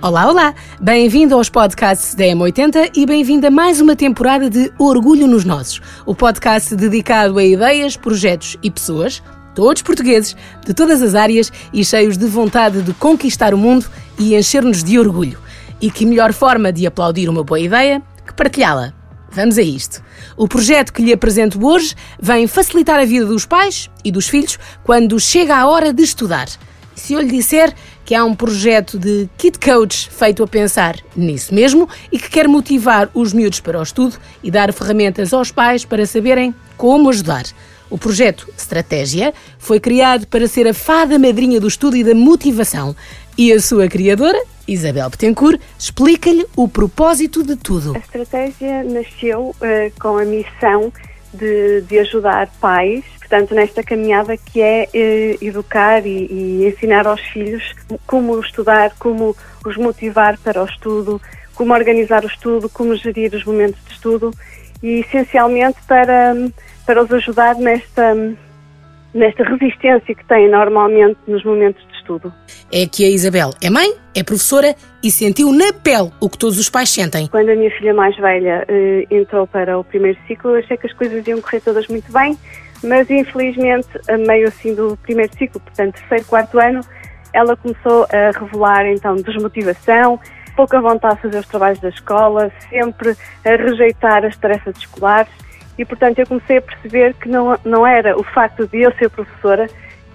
Olá, olá! Bem-vindo aos podcasts da M80 e bem-vindo a mais uma temporada de Orgulho nos Nossos, o podcast dedicado a ideias, projetos e pessoas, todos portugueses, de todas as áreas e cheios de vontade de conquistar o mundo e encher-nos de orgulho. E que melhor forma de aplaudir uma boa ideia que partilhá-la. Vamos a isto. O projeto que lhe apresento hoje vem facilitar a vida dos pais e dos filhos quando chega a hora de estudar. Se eu lhe disser que há um projeto de Kid Coach feito a pensar nisso mesmo e que quer motivar os miúdos para o estudo e dar ferramentas aos pais para saberem como ajudar. O projeto Estratégia foi criado para ser a fada madrinha do estudo e da motivação. E a sua criadora, Isabel Betancourt, explica-lhe o propósito de tudo. A estratégia nasceu uh, com a missão de, de ajudar pais portanto, nesta caminhada que é eh, educar e, e, ensinar aos filhos como estudar, como os motivar para o estudo, como organizar o estudo, como gerir os momentos de estudo e, essencialmente, para, para os ajudar nesta, nesta resistência que têm normalmente nos momentos de estudo. É que a Isabel é mãe, é professora e sentiu na pele o que todos os pais sentem. Quando a minha filha mais velha eh, entrou para o primeiro ciclo, achei que as coisas iam correr todas muito bem mas infelizmente, a meio assim do primeiro ciclo, portanto, terceiro, quarto ano, ela começou a revelar então desmotivação, pouca vontade de fazer os trabalhos da escola, sempre a rejeitar as tarefas escolares e, portanto, eu comecei a perceber que não, não era o facto de eu ser professora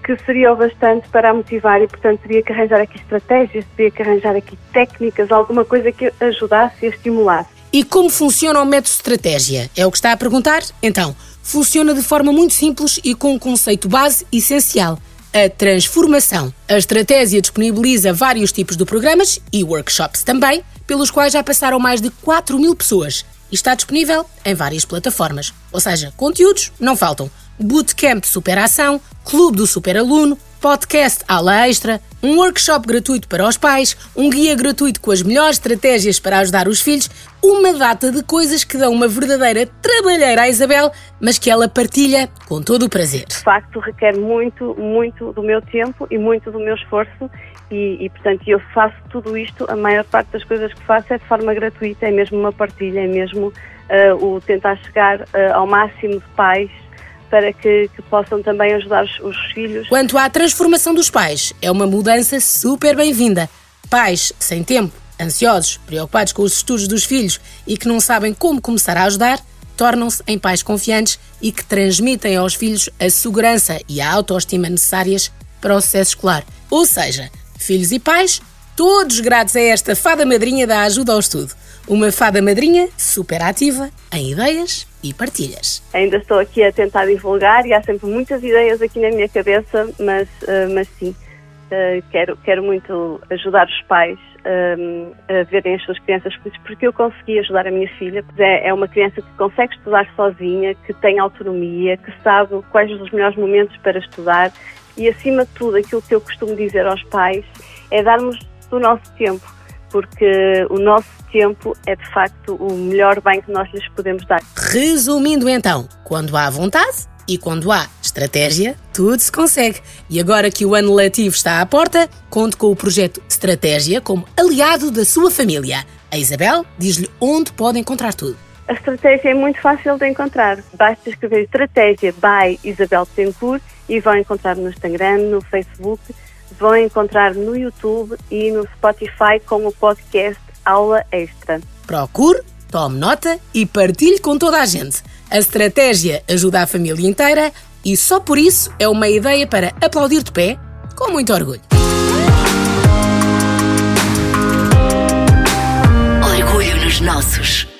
que seria o bastante para a motivar e, portanto, teria que arranjar aqui estratégias, teria que arranjar aqui técnicas, alguma coisa que ajudasse e estimulasse. E como funciona o método estratégia? É o que está a perguntar? Então, funciona de forma muito simples e com um conceito base essencial. A transformação. A estratégia disponibiliza vários tipos de programas e workshops também, pelos quais já passaram mais de 4 mil pessoas e está disponível em várias plataformas. Ou seja, conteúdos não faltam. Bootcamp Superação, Clube do Superaluno, podcast aula extra, um workshop gratuito para os pais, um guia gratuito com as melhores estratégias para ajudar os filhos, uma data de coisas que dão uma verdadeira trabalheira à Isabel, mas que ela partilha com todo o prazer. De facto, requer muito, muito do meu tempo e muito do meu esforço e, e, portanto, eu faço tudo isto, a maior parte das coisas que faço é de forma gratuita, é mesmo uma partilha, é mesmo uh, o tentar chegar uh, ao máximo de pais para que, que possam também ajudar os, os filhos. Quanto à transformação dos pais, é uma mudança super bem-vinda. Pais sem tempo, ansiosos, preocupados com os estudos dos filhos e que não sabem como começar a ajudar, tornam-se em pais confiantes e que transmitem aos filhos a segurança e a autoestima necessárias para o sucesso escolar. Ou seja, filhos e pais, todos gratos a esta fada madrinha da ajuda ao estudo. Uma fada madrinha super ativa em ideias e partilhas. Ainda estou aqui a tentar divulgar e há sempre muitas ideias aqui na minha cabeça, mas, uh, mas sim, uh, quero, quero muito ajudar os pais uh, a verem as suas crianças porque eu consegui ajudar a minha filha. É, é uma criança que consegue estudar sozinha, que tem autonomia, que sabe quais os melhores momentos para estudar e, acima de tudo, aquilo que eu costumo dizer aos pais é darmos do nosso tempo porque o nosso tempo é de facto o melhor bem que nós lhes podemos dar. Resumindo então, quando há vontade e quando há estratégia, tudo se consegue. E agora que o ano letivo está à porta, conto com o projeto Estratégia como aliado da sua família. A Isabel diz-lhe onde pode encontrar tudo. A estratégia é muito fácil de encontrar. Basta escrever Estratégia by Isabel Tencourt e vão encontrar no Instagram, no Facebook vão encontrar no YouTube e no Spotify com o podcast Aula Extra. Procure, tome nota e partilhe com toda a gente. A estratégia ajuda a família inteira e só por isso é uma ideia para aplaudir de pé com muito orgulho. Orgulho nos nossos.